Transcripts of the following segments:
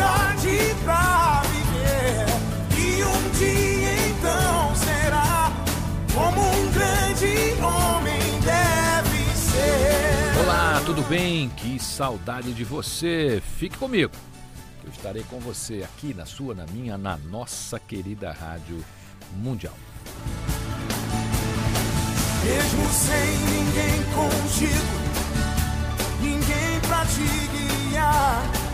liberdade pra viver. E um dia então será como um grande homem deve ser. Olá, tudo bem? Que saudade de você. Fique comigo. Eu estarei com você aqui na sua, na minha, na nossa querida Rádio Mundial. Mesmo sem ninguém contigo, ninguém pra te guiar.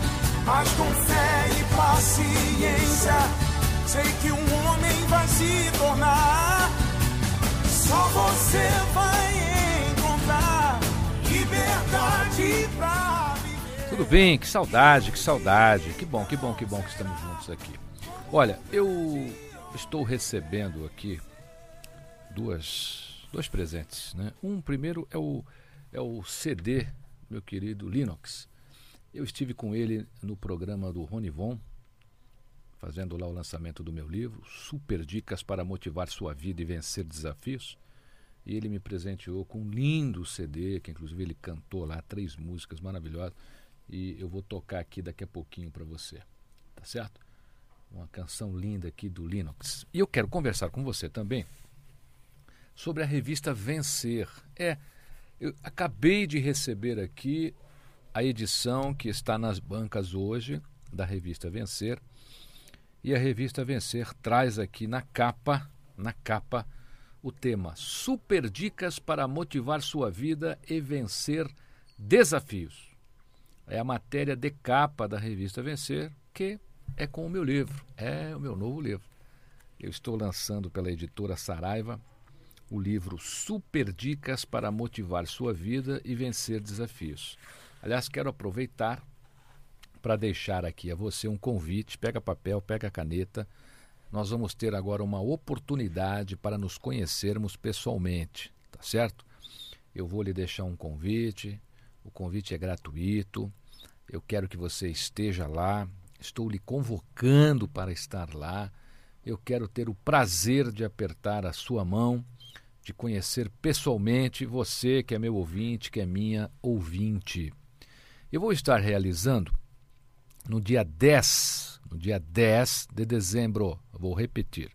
Mas com fé e paciência, sei que um homem vai se tornar. Só você vai encontrar liberdade pra viver. Tudo bem? Que saudade, que saudade. Que bom, que bom, que bom que estamos juntos aqui. Olha, eu estou recebendo aqui duas, dois presentes, né? Um primeiro é o, é o CD, meu querido Linux. Eu estive com ele no programa do Ronivon, fazendo lá o lançamento do meu livro, Super Dicas para Motivar Sua Vida e Vencer Desafios. E ele me presenteou com um lindo CD, que inclusive ele cantou lá três músicas maravilhosas. E eu vou tocar aqui daqui a pouquinho para você. Tá certo? Uma canção linda aqui do Linux. E eu quero conversar com você também sobre a revista Vencer. É, eu acabei de receber aqui a edição que está nas bancas hoje da revista Vencer. E a revista Vencer traz aqui na capa, na capa, o tema Super dicas para motivar sua vida e vencer desafios. É a matéria de capa da revista Vencer, que é com o meu livro, é o meu novo livro. Eu estou lançando pela editora Saraiva o livro Super Dicas para Motivar Sua Vida e Vencer Desafios. Aliás, quero aproveitar para deixar aqui a você um convite. Pega papel, pega caneta. Nós vamos ter agora uma oportunidade para nos conhecermos pessoalmente, tá certo? Eu vou lhe deixar um convite. O convite é gratuito. Eu quero que você esteja lá. Estou lhe convocando para estar lá. Eu quero ter o prazer de apertar a sua mão, de conhecer pessoalmente você que é meu ouvinte, que é minha ouvinte. Eu vou estar realizando no dia 10, no dia 10 de dezembro, vou repetir.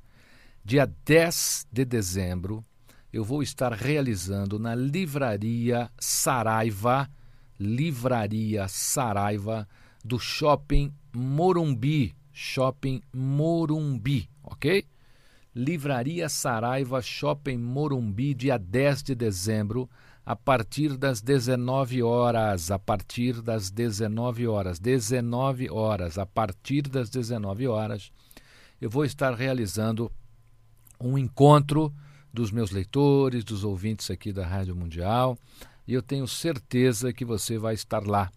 Dia 10 de dezembro, eu vou estar realizando na Livraria Saraiva, Livraria Saraiva do Shopping Morumbi, Shopping Morumbi, ok? Livraria Saraiva, Shopping Morumbi, dia 10 de dezembro, a partir das 19 horas, a partir das 19 horas, 19 horas, a partir das 19 horas, eu vou estar realizando um encontro dos meus leitores, dos ouvintes aqui da Rádio Mundial, e eu tenho certeza que você vai estar lá.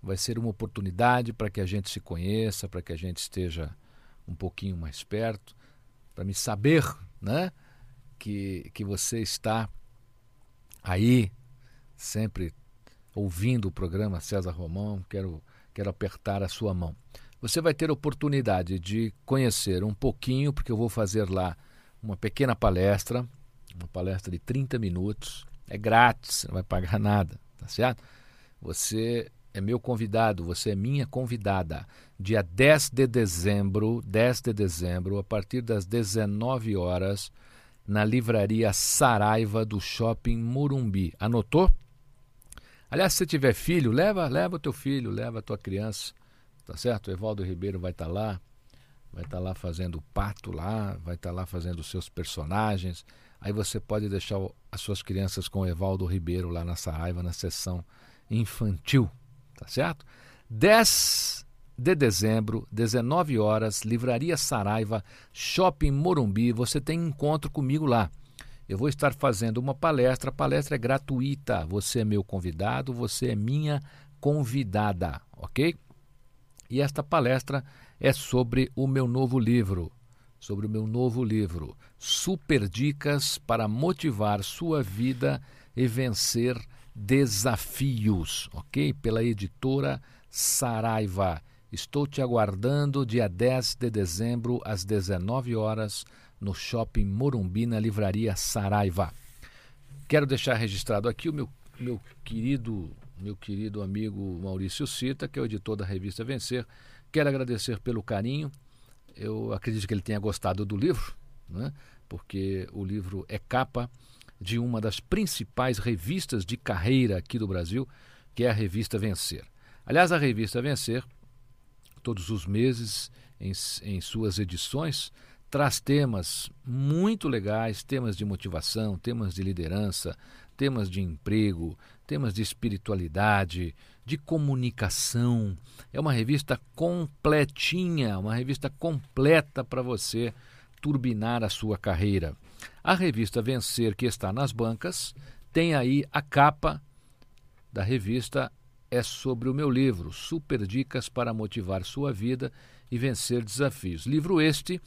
Vai ser uma oportunidade para que a gente se conheça, para que a gente esteja um pouquinho mais perto, para me saber, né, que que você está aí sempre ouvindo o programa César Romão, quero quero apertar a sua mão. Você vai ter oportunidade de conhecer um pouquinho, porque eu vou fazer lá uma pequena palestra, uma palestra de 30 minutos, é grátis, você não vai pagar nada, tá certo? Você é meu convidado, você é minha convidada. Dia 10 de dezembro, 10 de dezembro, a partir das 19 horas, na livraria Saraiva do Shopping Morumbi. Anotou? Aliás, se tiver filho, leva, leva o teu filho, leva a tua criança. tá certo? O Evaldo Ribeiro vai estar tá lá, vai estar tá lá fazendo o pato lá, vai estar tá lá fazendo os seus personagens. Aí você pode deixar as suas crianças com o Evaldo Ribeiro lá na Saraiva, na sessão infantil, tá certo? 10 de dezembro, 19 horas, Livraria Saraiva, Shopping Morumbi. Você tem encontro comigo lá. Eu vou estar fazendo uma palestra, a palestra é gratuita. Você é meu convidado, você é minha convidada, ok? E esta palestra é sobre o meu novo livro, sobre o meu novo livro, Super Dicas para motivar sua vida e vencer desafios, ok? Pela editora Saraiva. Estou te aguardando dia 10 de dezembro às 19 horas no Shopping Morumbi, na Livraria Saraiva. Quero deixar registrado aqui o meu, meu querido meu querido amigo Maurício Cita, que é o editor da revista Vencer. Quero agradecer pelo carinho. Eu acredito que ele tenha gostado do livro, né? porque o livro é capa de uma das principais revistas de carreira aqui do Brasil, que é a revista Vencer. Aliás, a revista Vencer, todos os meses, em, em suas edições, traz temas muito legais, temas de motivação, temas de liderança, temas de emprego, temas de espiritualidade, de comunicação. É uma revista completinha, uma revista completa para você turbinar a sua carreira. A revista Vencer, que está nas bancas, tem aí a capa da revista é sobre o meu livro, Super Dicas para Motivar Sua Vida e Vencer Desafios. Livro este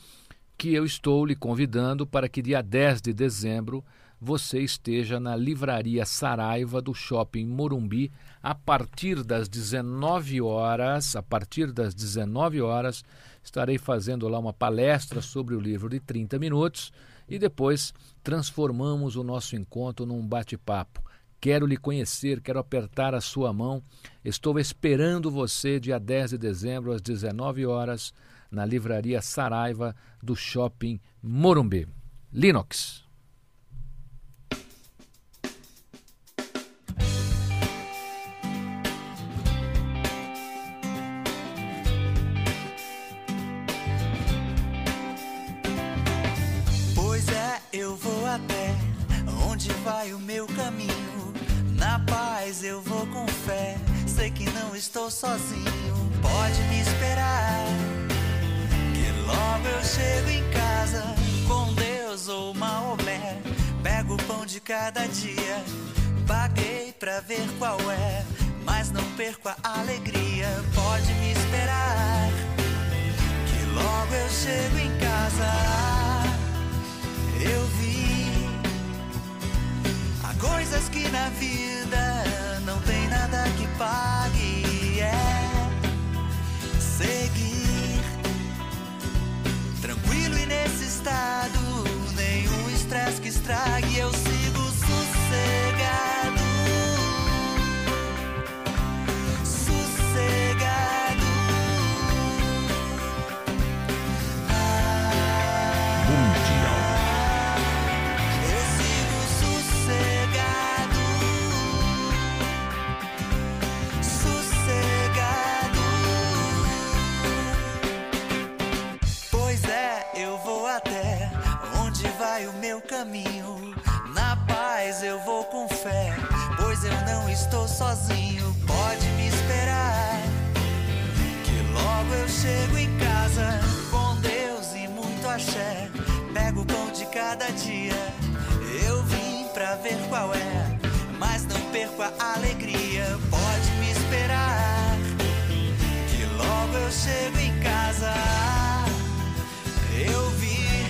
que eu estou lhe convidando para que dia 10 de dezembro você esteja na Livraria Saraiva do Shopping Morumbi a partir das 19 horas, a partir das 19 horas, estarei fazendo lá uma palestra sobre o livro de 30 minutos e depois transformamos o nosso encontro num bate-papo. Quero lhe conhecer, quero apertar a sua mão. Estou esperando você dia 10 de dezembro às 19 horas na livraria Saraiva do Shopping Morumbi. Linux. Pois é, eu vou até onde vai o meu não estou sozinho. Pode me esperar. Logo eu chego em casa com Deus ou Maomé. Pego o pão de cada dia, paguei pra ver qual é. Mas não perco a alegria, pode me esperar. Que logo eu chego em casa. Eu vi. Há coisas que na vida nada que pague. Cada dia, eu vim pra ver qual é, mas não perco a alegria. Pode me esperar, que logo eu chego em casa. Eu vi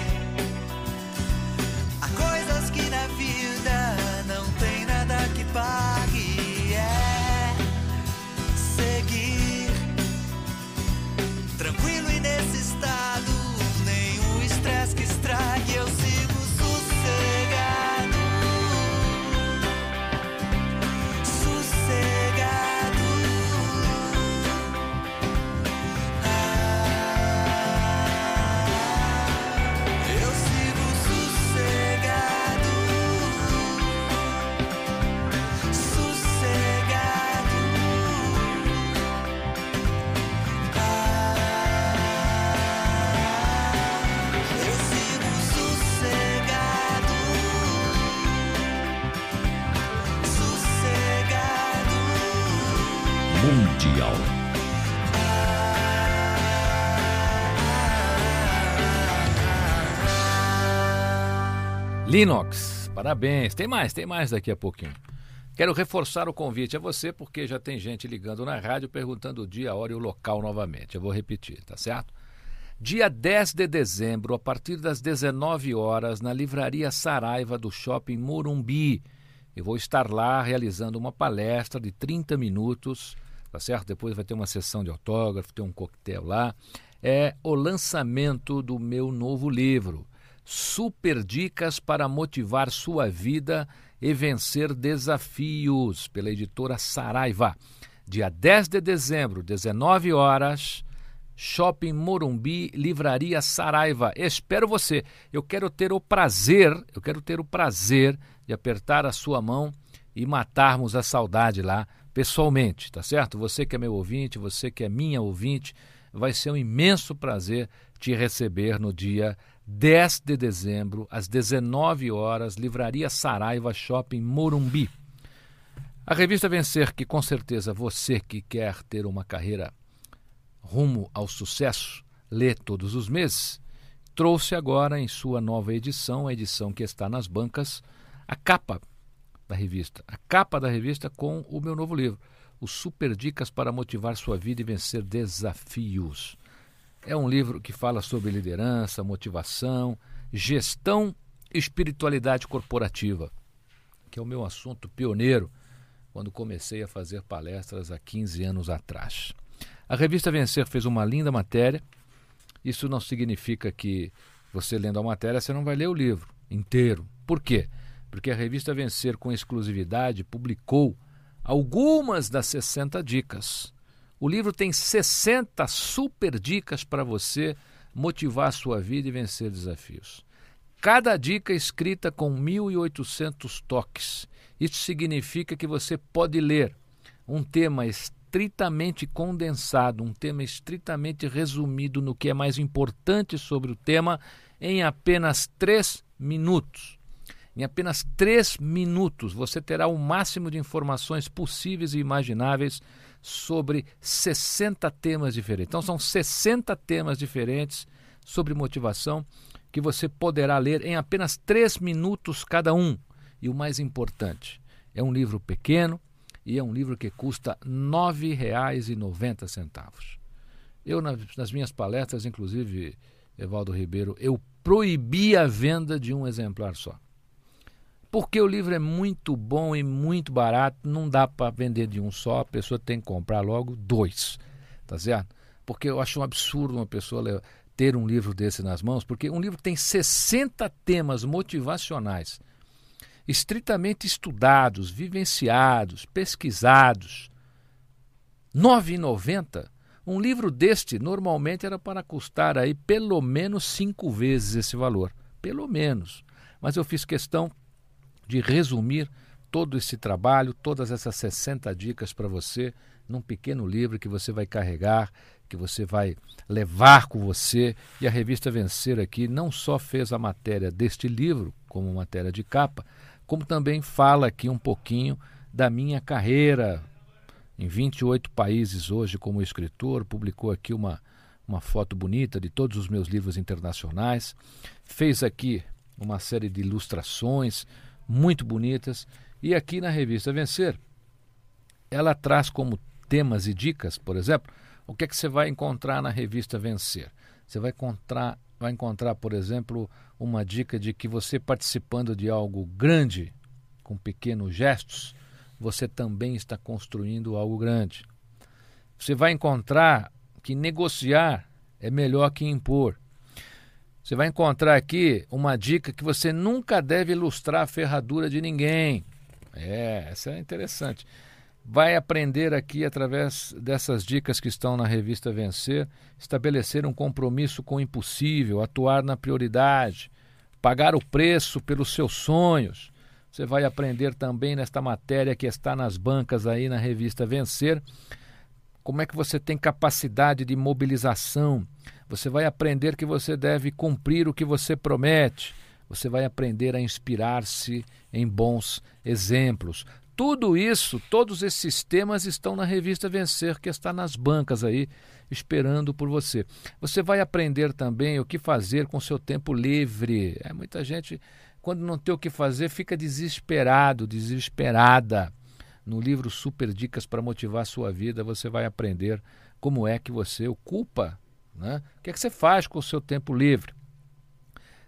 há coisas que na vida não tem nada que pague. Linux, parabéns. Tem mais, tem mais daqui a pouquinho. Quero reforçar o convite a você, porque já tem gente ligando na rádio perguntando o dia, a hora e o local novamente. Eu vou repetir, tá certo? Dia 10 de dezembro, a partir das 19 horas, na Livraria Saraiva do Shopping Morumbi. Eu vou estar lá realizando uma palestra de 30 minutos, tá certo? Depois vai ter uma sessão de autógrafo, ter um coquetel lá. É o lançamento do meu novo livro, Super Dicas para Motivar Sua Vida e Vencer Desafios, pela editora Saraiva. Dia 10 de dezembro, 19 horas, Shopping Morumbi, Livraria Saraiva. Espero você. Eu quero ter o prazer, eu quero ter o prazer de apertar a sua mão e matarmos a saudade lá pessoalmente, tá certo? Você que é meu ouvinte, você que é minha ouvinte, vai ser um imenso prazer te receber no dia 10 de dezembro, às 19 horas, Livraria Saraiva Shopping Morumbi. A revista Vencer, que com certeza você que quer ter uma carreira rumo ao sucesso, lê todos os meses, trouxe agora em sua nova edição, a edição que está nas bancas, a capa da revista. A capa da revista com o meu novo livro, Os Super Dicas para Motivar Sua Vida e Vencer Desafios. É um livro que fala sobre liderança, motivação, gestão e espiritualidade corporativa, que é o meu assunto pioneiro quando comecei a fazer palestras há 15 anos atrás. A revista Vencer fez uma linda matéria. Isso não significa que você lendo a matéria você não vai ler o livro inteiro. Por quê? Porque a revista Vencer, com exclusividade, publicou algumas das 60 dicas. O livro tem 60 super dicas para você motivar a sua vida e vencer desafios. Cada dica é escrita com 1.800 toques. Isso significa que você pode ler um tema estritamente condensado, um tema estritamente resumido no que é mais importante sobre o tema em apenas três minutos. Em apenas três minutos você terá o máximo de informações possíveis e imagináveis sobre 60 temas diferentes. Então são 60 temas diferentes sobre motivação que você poderá ler em apenas três minutos cada um. E o mais importante, é um livro pequeno, e é um livro que custa R$ 9,90. Eu, nas minhas palestras, inclusive, Evaldo Ribeiro, eu proibi a venda de um exemplar só. Porque o livro é muito bom e muito barato, não dá para vender de um só, a pessoa tem que comprar logo dois, tá certo? Porque eu acho um absurdo uma pessoa ter um livro desse nas mãos, porque um livro tem 60 temas motivacionais estritamente estudados, vivenciados, pesquisados. R$ 9,90? Um livro deste normalmente era para custar aí pelo menos cinco vezes esse valor. Pelo menos. Mas eu fiz questão de resumir todo esse trabalho, todas essas 60 dicas para você, num pequeno livro que você vai carregar, que você vai levar com você. E a revista Vencer aqui não só fez a matéria deste livro, como matéria de capa, como também fala aqui um pouquinho da minha carreira em 28 países hoje como escritor, publicou aqui uma, uma foto bonita de todos os meus livros internacionais, fez aqui uma série de ilustrações muito bonitas e aqui na revista Vencer ela traz como temas e dicas, por exemplo, o que é que você vai encontrar na revista Vencer? Você vai encontrar vai encontrar, por exemplo, uma dica de que você participando de algo grande, com pequenos gestos, você também está construindo algo grande. Você vai encontrar que negociar é melhor que impor. Você vai encontrar aqui uma dica que você nunca deve ilustrar a ferradura de ninguém. É, essa é interessante vai aprender aqui, através dessas dicas que estão na revista Vencer, estabelecer um compromisso com o impossível, atuar na prioridade, pagar o preço pelos seus sonhos. Você vai aprender também nesta matéria que está nas bancas aí na revista Vencer, como é que você tem capacidade de mobilização. Você vai aprender que você deve cumprir o que você promete. Você vai aprender a inspirar-se em bons exemplos tudo isso, todos esses temas estão na revista Vencer, que está nas bancas aí, esperando por você. Você vai aprender também o que fazer com seu tempo livre. É, muita gente, quando não tem o que fazer, fica desesperado, desesperada. No livro Super Dicas para Motivar a Sua Vida, você vai aprender como é que você ocupa, né? o que é que você faz com o seu tempo livre.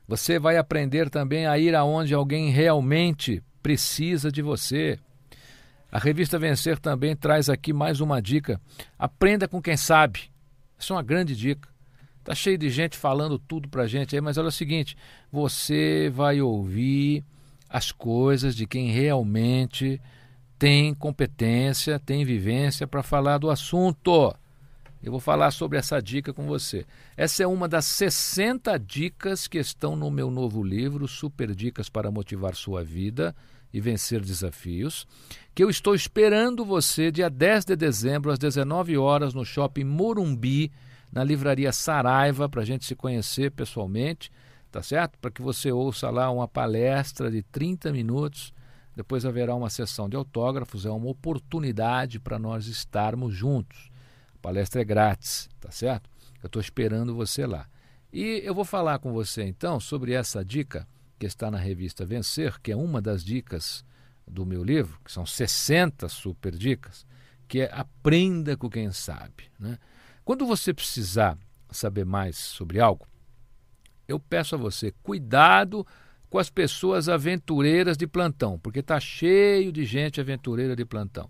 Você vai aprender também a ir aonde alguém realmente precisa de você. A revista Vencer também traz aqui mais uma dica. Aprenda com quem sabe. Isso é uma grande dica. Tá cheio de gente falando tudo pra gente aí, mas olha o seguinte: você vai ouvir as coisas de quem realmente tem competência, tem vivência para falar do assunto. Eu vou falar sobre essa dica com você. Essa é uma das 60 dicas que estão no meu novo livro, Super Dicas para Motivar Sua Vida e vencer desafios, que eu estou esperando você dia 10 de dezembro, às 19 horas, no Shopping Morumbi, na livraria Saraiva, para a gente se conhecer pessoalmente, tá certo? Para que você ouça lá uma palestra de 30 minutos. Depois haverá uma sessão de autógrafos, é uma oportunidade para nós estarmos juntos. A palestra é grátis, tá certo? Eu estou esperando você lá. E eu vou falar com você então sobre essa dica que está na revista Vencer, que é uma das dicas do meu livro, que são 60 super dicas, que é aprenda com quem sabe. Né? Quando você precisar saber mais sobre algo, eu peço a você cuidado com as pessoas aventureiras de plantão, porque está cheio de gente aventureira de plantão.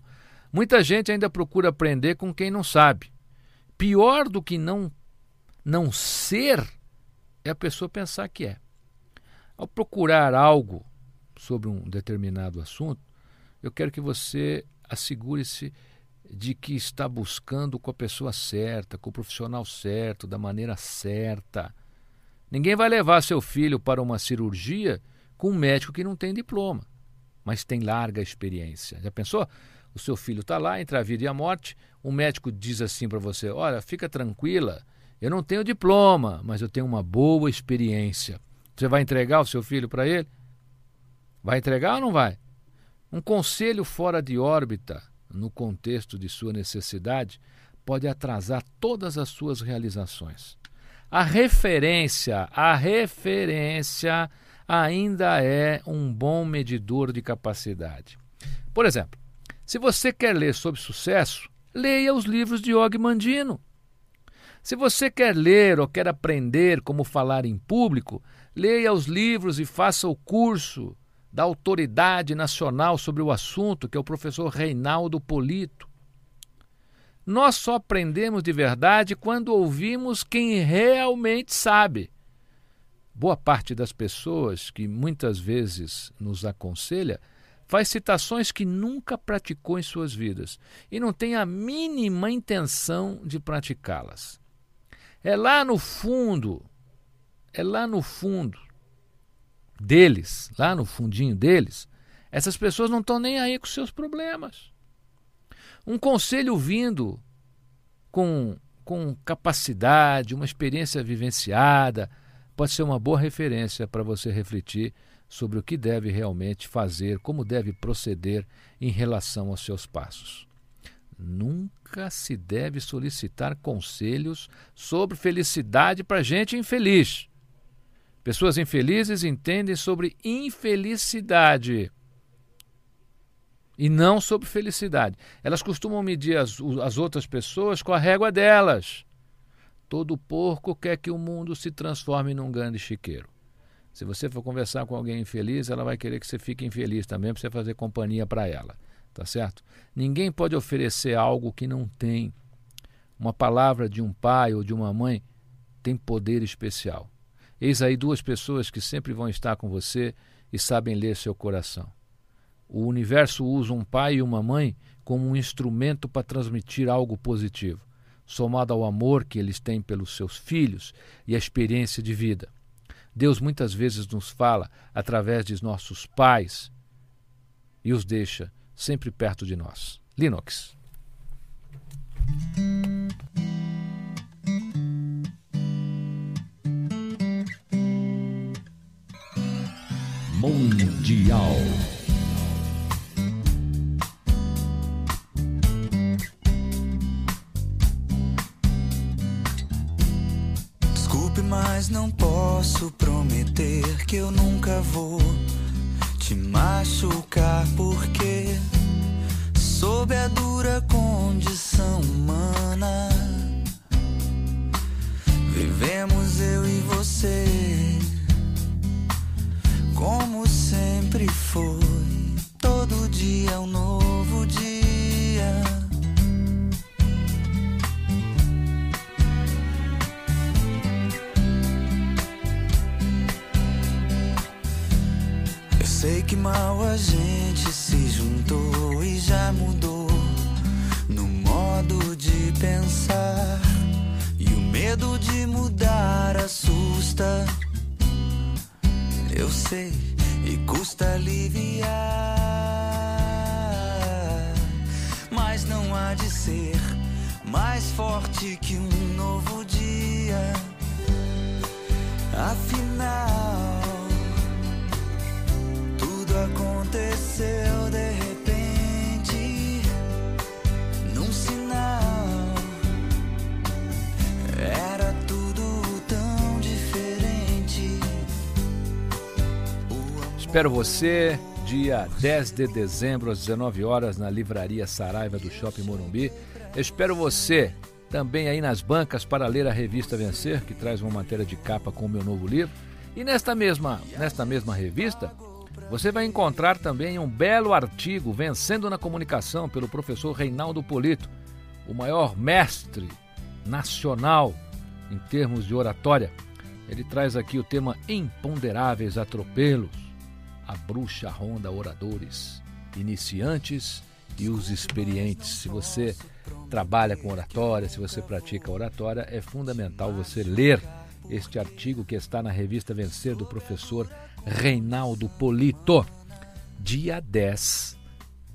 Muita gente ainda procura aprender com quem não sabe. Pior do que não não ser é a pessoa pensar que é. Ao procurar algo sobre um determinado assunto, eu quero que você assegure-se de que está buscando com a pessoa certa, com o profissional certo, da maneira certa. Ninguém vai levar seu filho para uma cirurgia com um médico que não tem diploma, mas tem larga experiência. Já pensou? O seu filho está lá entre a vida e a morte, o médico diz assim para você: Olha, fica tranquila, eu não tenho diploma, mas eu tenho uma boa experiência. Você vai entregar o seu filho para ele? Vai entregar ou não vai? Um conselho fora de órbita, no contexto de sua necessidade, pode atrasar todas as suas realizações. A referência, a referência ainda é um bom medidor de capacidade. Por exemplo, se você quer ler sobre sucesso, leia os livros de Og Mandino. Se você quer ler ou quer aprender como falar em público, leia os livros e faça o curso da autoridade nacional sobre o assunto, que é o professor Reinaldo Polito. Nós só aprendemos de verdade quando ouvimos quem realmente sabe. Boa parte das pessoas que muitas vezes nos aconselha faz citações que nunca praticou em suas vidas e não tem a mínima intenção de praticá-las. É lá no fundo é lá no fundo deles, lá no fundinho deles, essas pessoas não estão nem aí com seus problemas. Um conselho vindo com, com capacidade, uma experiência vivenciada, pode ser uma boa referência para você refletir sobre o que deve realmente fazer, como deve proceder em relação aos seus passos. Nunca se deve solicitar conselhos sobre felicidade para gente infeliz. Pessoas infelizes entendem sobre infelicidade e não sobre felicidade. Elas costumam medir as, as outras pessoas com a régua delas. Todo porco quer que o mundo se transforme num grande chiqueiro. Se você for conversar com alguém infeliz, ela vai querer que você fique infeliz também para você fazer companhia para ela. Tá certo? Ninguém pode oferecer algo que não tem. Uma palavra de um pai ou de uma mãe tem poder especial. Eis aí duas pessoas que sempre vão estar com você e sabem ler seu coração. O universo usa um pai e uma mãe como um instrumento para transmitir algo positivo, somado ao amor que eles têm pelos seus filhos e a experiência de vida. Deus muitas vezes nos fala através de nossos pais e os deixa sempre perto de nós. Linux. Mundial. não posso prometer que eu nunca vou te machucar, porque sob a dura condição humana vivemos eu e você, como sempre foi. Que um novo dia. Afinal, tudo aconteceu de repente, num sinal. Era tudo tão diferente. Espero você dia 10 de dezembro às 19 horas na Livraria Saraiva do Shopping Morumbi. Espero você também aí nas bancas para ler a revista Vencer, que traz uma matéria de capa com o meu novo livro. E nesta mesma, nesta mesma revista, você vai encontrar também um belo artigo Vencendo na Comunicação pelo professor Reinaldo Polito, o maior mestre nacional em termos de oratória. Ele traz aqui o tema Imponderáveis Atropelos, a bruxa ronda oradores, iniciantes e os experientes. Se você trabalha com oratória, se você pratica oratória, é fundamental você ler este artigo que está na revista Vencer do professor Reinaldo Polito. Dia 10,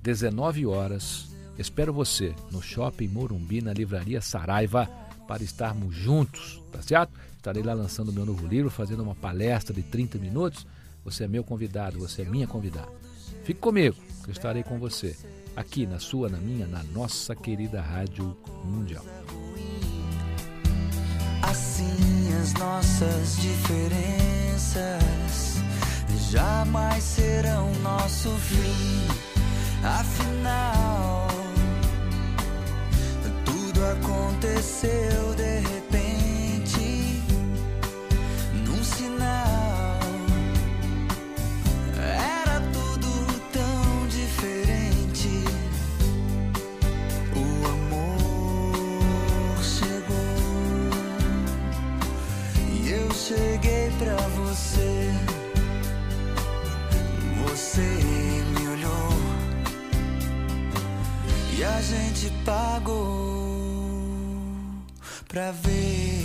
19 horas. Espero você no Shopping Morumbi, na Livraria Saraiva, para estarmos juntos, tá certo? Estarei lá lançando meu novo livro, fazendo uma palestra de 30 minutos. Você é meu convidado, você é minha convidada. Fique comigo, eu estarei com você aqui na sua, na minha, na nossa querida Rádio Mundial. Assim as nossas diferenças jamais serão nosso fim. Afinal, tudo aconteceu de pagou pra ver.